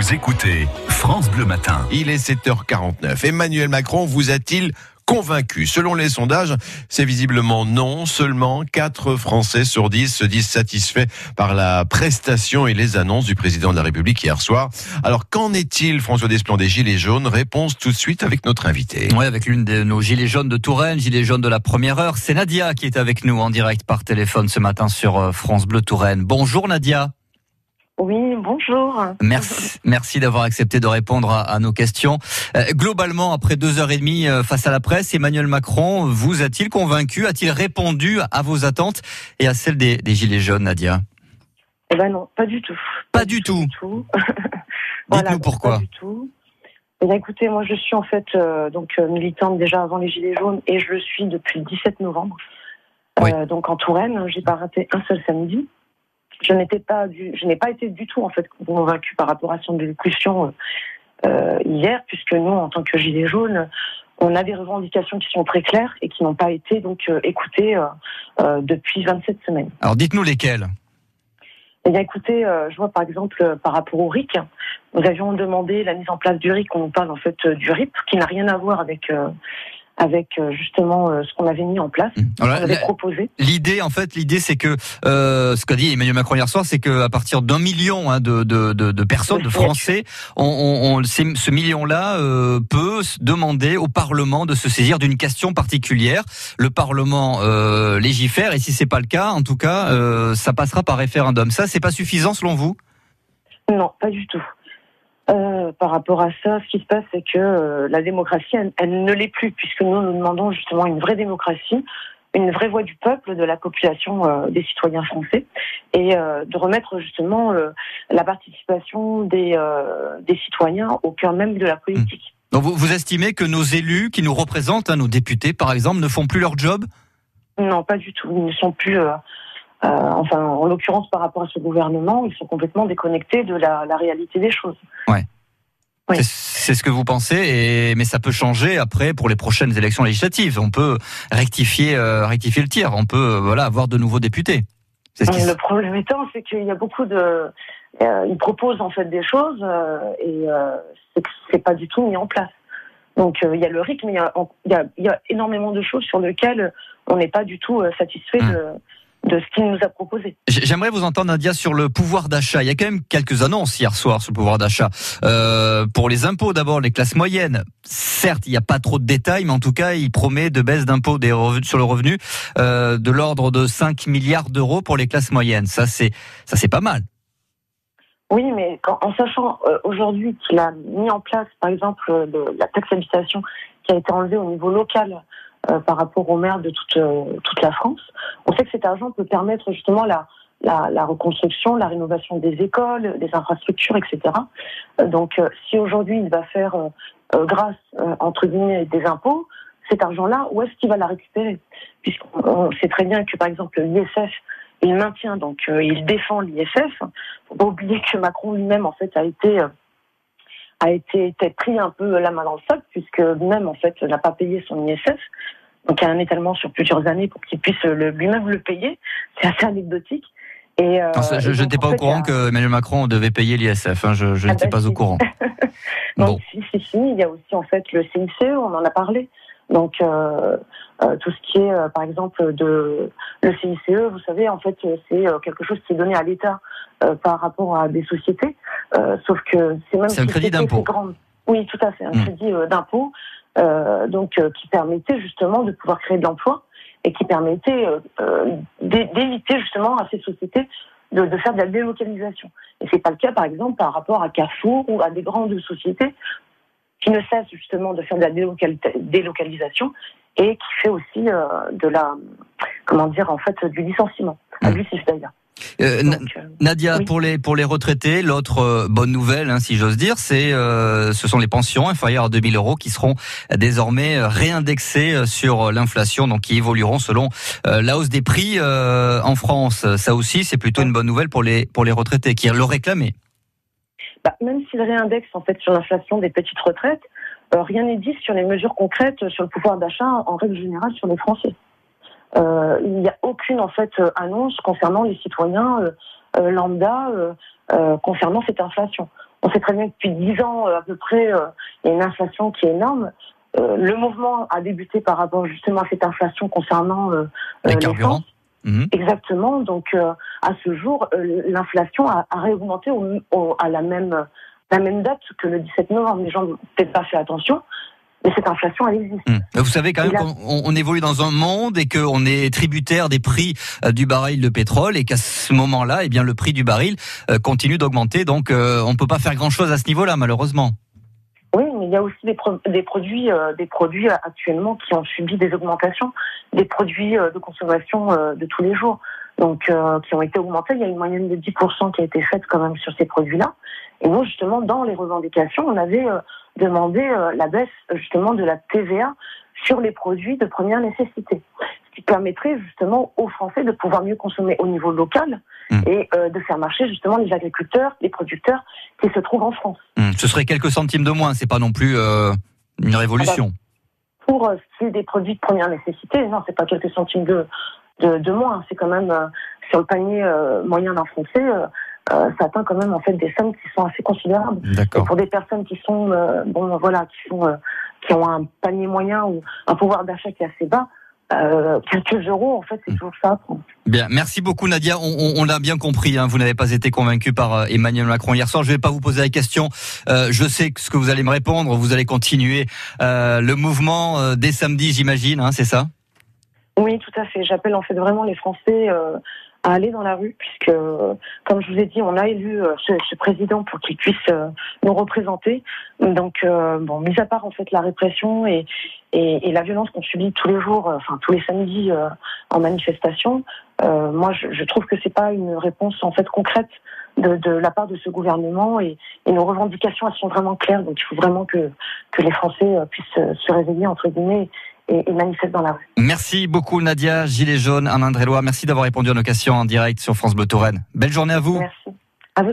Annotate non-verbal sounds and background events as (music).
Vous écoutez France Bleu Matin. Il est 7h49. Emmanuel Macron vous a-t-il convaincu? Selon les sondages, c'est visiblement non. Seulement 4 Français sur 10 se disent satisfaits par la prestation et les annonces du président de la République hier soir. Alors qu'en est-il, François Desplan des Gilets jaunes? Réponse tout de suite avec notre invité. Oui, avec l'une de nos Gilets jaunes de Touraine, Gilets jaunes de la première heure. C'est Nadia qui est avec nous en direct par téléphone ce matin sur euh, France Bleu Touraine. Bonjour Nadia. Oui, bonjour. Merci, merci d'avoir accepté de répondre à, à nos questions. Euh, globalement, après deux heures et demie euh, face à la presse, Emmanuel Macron vous a-t-il convaincu A-t-il répondu à vos attentes et à celles des, des Gilets jaunes, Nadia? Eh ben non, pas du tout. Pas, du tout. tout. (laughs) Dites-nous pourquoi. Pas du tout. Eh bien, écoutez, moi je suis en fait euh, donc militante déjà avant les Gilets jaunes et je le suis depuis le 17 novembre. Oui. Donc en Touraine, j'ai pas raté un seul samedi. Je n'étais pas du, je n'ai pas été du tout en fait convaincue par rapport à son discussion euh, hier, puisque nous, en tant que Gilets jaunes, on a des revendications qui sont très claires et qui n'ont pas été donc euh, écoutées euh, euh, depuis 27 semaines. Alors dites-nous lesquels. Eh bien, écoutez, euh, je vois par exemple euh, par rapport au RIC, nous avions demandé la mise en place du RIC. On nous parle en fait euh, du RIP, qui n'a rien à voir avec euh, avec euh, justement euh, ce qu'on avait mis en place, Alors, ce qu'on avait proposé. L'idée, en fait, l'idée, c'est que euh, ce qu'a dit Emmanuel Macron hier soir, c'est qu'à partir d'un million hein, de, de, de, de personnes, de Français, on, on, on- ces- ce million-là euh, peut demander au Parlement de se saisir d'une question particulière. Le Parlement euh, légifère, et si c'est pas le cas, en tout cas, ça passera par référendum. Ça, c'est pas suffisant selon vous? Non, pas du tout. Euh, par rapport à ça, ce qui se passe, c'est que euh, la démocratie, elle, elle ne l'est plus, puisque nous, nous demandons justement une vraie démocratie, une vraie voix du peuple, de la population, euh, des citoyens français, et euh, de remettre justement la participation des, des citoyens au cœur même de la politique. Donc, vous, vous estimez que nos élus qui nous représentent, hein, nos députés, par exemple, ne font plus leur job? Non, pas du tout. Ils ne sont plus, euh, enfin, en l'occurrence par rapport à ce gouvernement, ils sont complètement déconnectés de la, la réalité des choses. Oui. C'est- ce que vous pensez, et, mais ça peut changer après pour les prochaines élections législatives. On peut rectifier, euh, rectifier le tir. On peut euh, voilà avoir de nouveaux députés. C'est ce qui Le problème étant, c'est qu'il y a beaucoup de, euh, ils proposent en fait des choses euh, et c'est pas du tout mis en place. Donc il y a le rythme, mais il y a, il y a, il y a énormément de choses sur lesquelles on n'est pas du tout satisfait de, de ce qu'il nous a proposé. J'aimerais vous entendre Nadia sur le pouvoir d'achat. Il y a quand même quelques annonces hier soir sur le pouvoir d'achat. Euh, pour les impôts d'abord, les classes moyennes. Certes, il n'y a pas trop de détails, mais en tout cas, il promet de baisse d'impôts sur le revenu euh, de l'ordre de 5 milliards d'euros pour les classes moyennes. Ça, c'est ça, c'est pas mal. Oui, mais quand, en sachant euh, aujourd'hui qu'il a mis en place, par exemple, le- la taxe habitation qui a été enlevée au niveau local par rapport aux maires de toute, euh, toute la France, on sait que cet argent peut permettre justement la, la, reconstruction, la rénovation des écoles, des infrastructures, etc. Euh, donc, euh, si aujourd'hui il va faire euh, euh, grâce, euh, entre guillemets, des impôts, cet argent-là, où est-ce qu'il va la récupérer? Puisqu'on on sait très bien que, par exemple, l'ISF, il maintient, donc euh, il défend l'ISF. Faut pas oublier que Macron lui-même, en fait, a été euh, a été, été pris un peu la main dans le sac, puisque lui-même, en fait, n'a pas payé son ISF. Donc, il y a un étalement sur plusieurs années pour qu'il puisse lui-même le payer. C'est assez anecdotique. Et, euh, Non, ça, je n'étais pas au courant a- que Emmanuel Macron devait payer l'ISF. hein. Je, je Ah n'étais bah pas si. au courant. (laughs) Donc, Bon. si, si, si, il y a aussi en fait le CICE, on en a parlé. Donc, euh, euh, tout ce qui est, euh, par exemple, de le CICE, vous savez, en fait, c'est quelque chose qui est donné à l'État par rapport à des sociétés. Sauf que c'est même C'est un crédit d'impôt. Oui, tout à fait, un Mm. crédit d'impôt, donc qui permettait justement de pouvoir créer de l'emploi et qui permettait d'é- d'éviter justement à ces sociétés de, de faire de la délocalisation. Et c'est pas le cas, par exemple, par rapport à Carrefour ou à des grandes sociétés qui ne cessent justement de faire de la délocali- délocalisation et qui fait aussi euh, de la, comment dire, en fait, du licenciement, Mm. abusif d'ailleurs. Euh, Donc, euh, Nadia, Oui. pour les pour les retraités, l'autre euh, bonne nouvelle, hein, si j'ose dire, c'est ce sont les pensions inférieures à 2000 euros qui seront désormais réindexées sur l'inflation, donc qui évolueront selon la hausse des prix en France. Ça aussi, c'est plutôt une bonne nouvelle pour les pour les retraités qui le réclamaient. Bah, même s'il réindexe en fait sur l'inflation des petites retraites, euh, rien n'est dit sur les mesures concrètes sur le pouvoir d'achat en règle générale sur les Français. Euh, il n'y a aucune en fait euh, annonce concernant les citoyens euh, euh, lambda euh, euh, concernant cette inflation. on sait très bien que depuis 10 ans à peu près, il y a une inflation qui est énorme. le mouvement a débuté par rapport justement à cette inflation concernant les carburants. Mhm. Exactement. Donc, à ce jour, l'inflation a, a réaugmenté à la même, la même date que le 17 novembre. Les gens n'ont peut-être pas fait attention. Mais cette inflation, elle existe. Hmm. Vous savez quand même qu'on on évolue dans un monde et qu'on est tributaire des prix euh, du baril de pétrole et qu'à ce moment-là, eh bien, le prix du baril euh, continue d'augmenter. Donc, euh, on ne peut pas faire grand-chose à ce niveau-là, malheureusement. Il y a aussi des, produits, des produits actuellement qui ont subi des augmentations, des produits de consommation de tous les jours, donc qui ont été augmentés. Il y a une moyenne de 10% qui a été faite quand même sur ces produits-là. Et nous, justement, dans les revendications, on avait demander euh, la baisse justement de la TVA sur les produits de première nécessité. Qui permettrait justement aux Français de pouvoir mieux consommer au niveau local mmh. et euh, de faire marcher justement les agriculteurs, les producteurs qui se trouvent en France. Mmh. Ce serait quelques centimes de moins, c'est pas non plus euh, une révolution. Ah bah, pour ce qui est des produits de première nécessité, non, c'est pas quelques centimes de, de, moins, c'est quand même sur le panier moyen d'un Français, euh, ça atteint quand même en fait des sommes qui sont assez considérables. pour des personnes qui sont euh, bon voilà qui sont euh, qui ont un panier moyen ou un pouvoir d'achat qui est assez bas. Quelques euros, en fait, c'est toujours ça. Bien, merci beaucoup Nadia. On, l'a bien compris. Hein. vous n'avez pas été convaincu par Emmanuel Macron hier soir. Je ne vais pas vous poser la question. je sais ce que vous allez me répondre. Vous allez continuer le mouvement dès samedi, j'imagine. Hein, c'est ça? Oui, tout à fait. J'appelle en fait vraiment les Français à aller dans la rue, puisque, comme je vous ai dit, on a élu euh, ce, président pour qu'il puisse euh, nous représenter. Donc, euh, bon, mis à part en fait la répression et, et, la violence qu'on subit tous les jours, enfin tous les samedis en manifestation, moi, je, trouve que c'est pas une réponse en fait concrète de, la part de ce gouvernement et, nos revendications elles sont vraiment claires. Donc, il faut vraiment que que les Français puissent se réveiller entre guillemets et, dans la rue. Merci beaucoup Nadia, Gilet jaune, un Indrélois. Merci d'avoir répondu à nos questions en direct sur France Bleu Touraine. Belle journée à vous. Merci.